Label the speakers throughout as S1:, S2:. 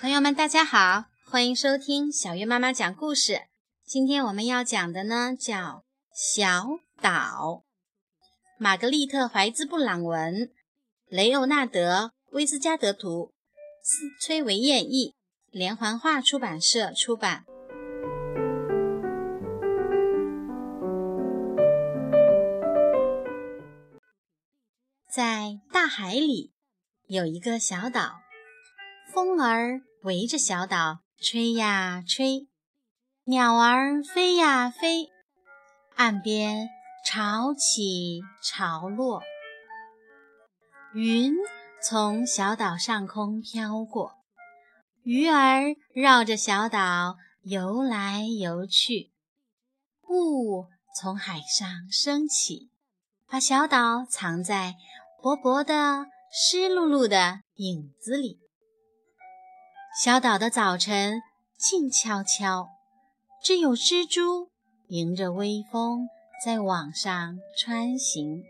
S1: 朋友们，大家好，欢迎收听小月妈妈讲故事。今天我们要讲的呢，叫《小岛》。玛格丽特·怀兹·布朗文，雷欧纳德·威斯加德图，崔维演译，连环画出版社出版。在大海里有一个小岛，风儿围着小岛吹呀吹，鸟儿飞呀飞，岸边潮起潮落，云从小岛上空飘过，鱼儿绕着小岛游来游去，雾从海上升起，把小岛藏在。薄薄的、湿漉漉的影子里，小岛的早晨静悄悄，只有蜘蛛迎着微风在网上穿行。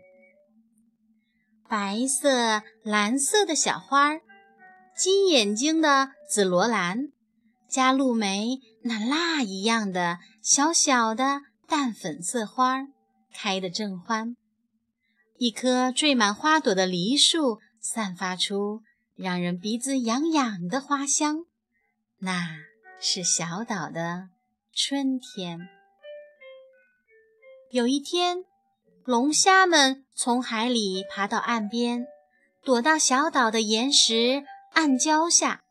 S1: 白色、蓝色的小花儿，金眼睛的紫罗兰，加露梅那蜡一样的小小的淡粉色花儿，开得正欢。一棵缀满花朵的梨树散发出让人鼻子痒痒的花香，那是小岛的春天。有一天，龙虾们从海里爬到岸边，躲到小岛的岩石暗礁下，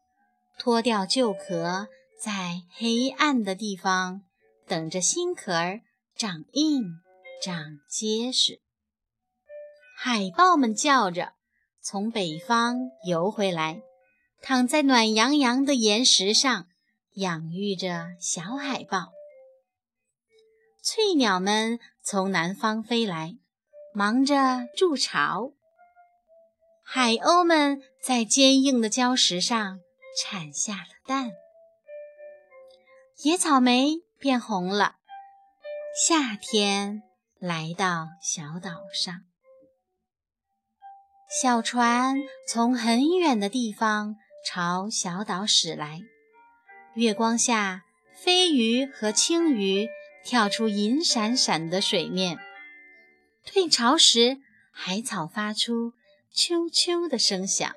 S1: 脱掉旧壳，在黑暗的地方等着新壳儿长硬、长结实。海豹们叫着，从北方游回来，躺在暖洋洋的岩石上，养育着小海豹。翠鸟们从南方飞来，忙着筑巢。海鸥们在坚硬的礁石上产下了蛋。野草莓变红了，夏天来到小岛上。小船从很远的地方朝小岛驶来，月光下，飞鱼和青鱼跳出银闪闪的水面。退潮时，海草发出啾啾的声响，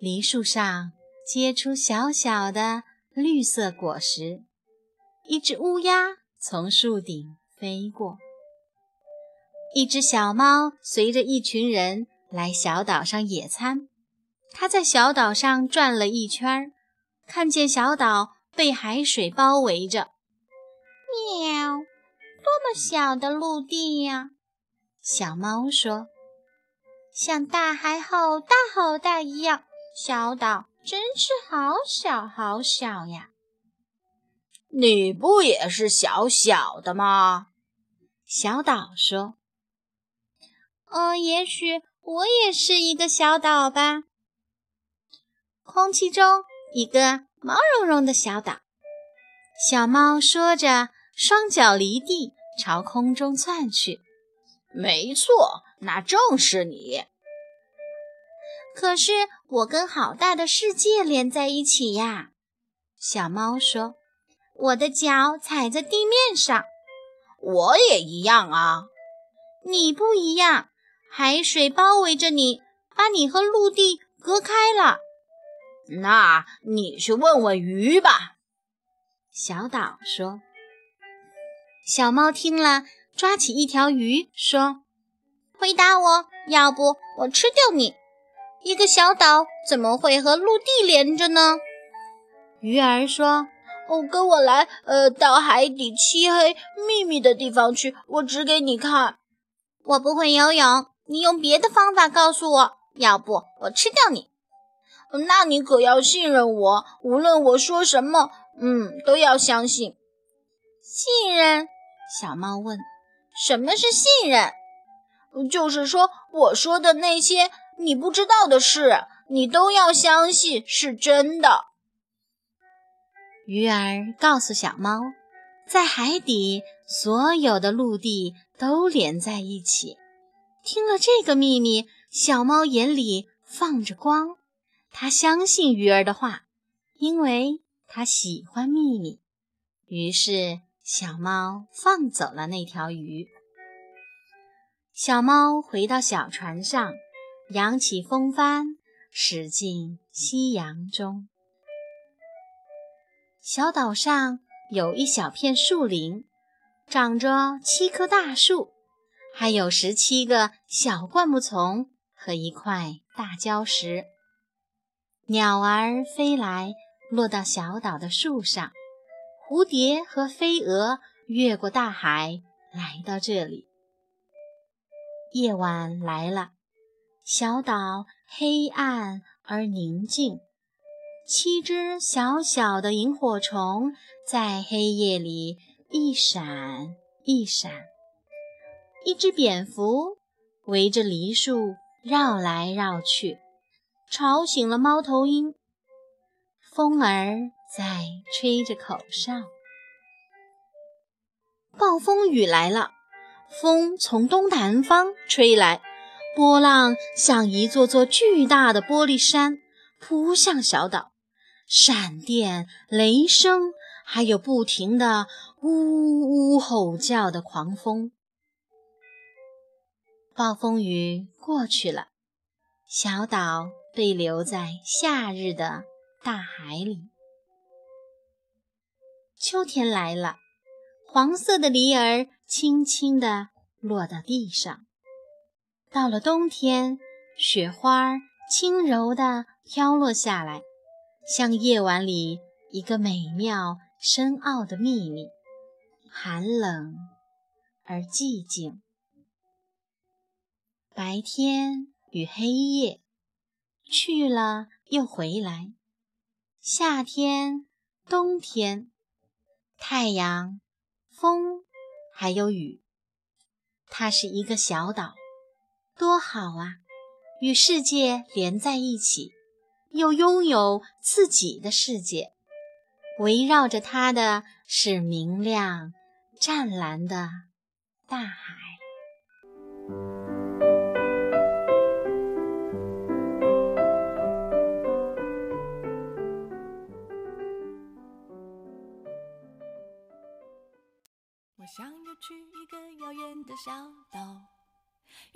S1: 梨树上结出小小的绿色果实。一只乌鸦从树顶飞过，一只小猫随着一群人。来小岛上野餐，他在小岛上转了一圈，看见小岛被海水包围着。
S2: 喵，多么小的陆地呀！
S1: 小猫说：“
S2: 像大海好大好大一样，小岛真是好小好小呀。”
S3: 你不也是小小的吗？
S1: 小岛说：“
S2: 哦，也许。”我也是一个小岛吧。
S1: 空气中，一个毛茸茸的小岛。小猫说着，双脚离地，朝空中窜去。
S3: 没错，那正是你。
S2: 可是我跟好大的世界连在一起呀。
S1: 小猫说：“
S2: 我的脚踩在地面上。”
S3: 我也一样啊。
S2: 你不一样。海水包围着你，把你和陆地隔开了。
S3: 那你去问问鱼吧。”
S1: 小岛说。小猫听了，抓起一条鱼说：“
S2: 回答我，要不我吃掉你。一个小岛怎么会和陆地连着呢？”
S1: 鱼儿说：“
S3: 哦，跟我来，呃，到海底漆黑秘密的地方去，我指给你看。
S2: 我不会游泳。”你用别的方法告诉我，要不我吃掉你。
S3: 那你可要信任我，无论我说什么，嗯，都要相信。
S2: 信任？
S1: 小猫问。
S2: 什么是信任？
S3: 就是说，我说的那些你不知道的事，你都要相信是真的。
S1: 鱼儿告诉小猫，在海底，所有的陆地都连在一起。听了这个秘密，小猫眼里放着光。它相信鱼儿的话，因为它喜欢秘密。于是，小猫放走了那条鱼。小猫回到小船上，扬起风帆，驶进夕阳中。小岛上有一小片树林，长着七棵大树，还有十七个小灌木丛和一块大礁石。鸟儿飞来，落到小岛的树上；蝴蝶和飞蛾越过大海，来到这里。夜晚来了，小岛黑暗而宁静。七只小小的萤火虫在黑夜里一闪一闪。一只蝙蝠围着梨树绕来绕去，吵醒了猫头鹰。风儿在吹着口哨。暴风雨来了。风从东南方吹来，波浪像一座座巨大的玻璃山扑向小岛，闪电、雷声，还有不停的呜呜吼叫的狂风。暴风雨过去了，小岛被留在夏日的大海里。秋天来了，黄色的梨儿。轻轻地落到地上。到了冬天，雪花轻柔地飘落下来，像夜晚里一个美妙深奥的秘密，寒冷而寂静。白天与黑夜，去了又回来。夏天、冬天，太阳、风。还有雨，它是一个小岛，多好啊！与世界连在一起，又拥有自己的世界。围绕着它的是明亮、湛蓝的大海。
S4: 去一个遥远的小岛，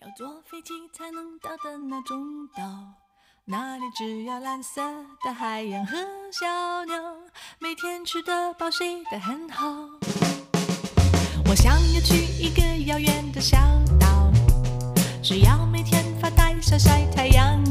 S4: 要坐飞机才能到的那种岛。那里只有蓝色的海洋和小鸟，每天吃得饱，睡得很好。我想要去一个遥远的小岛，只要每天发呆晒晒太阳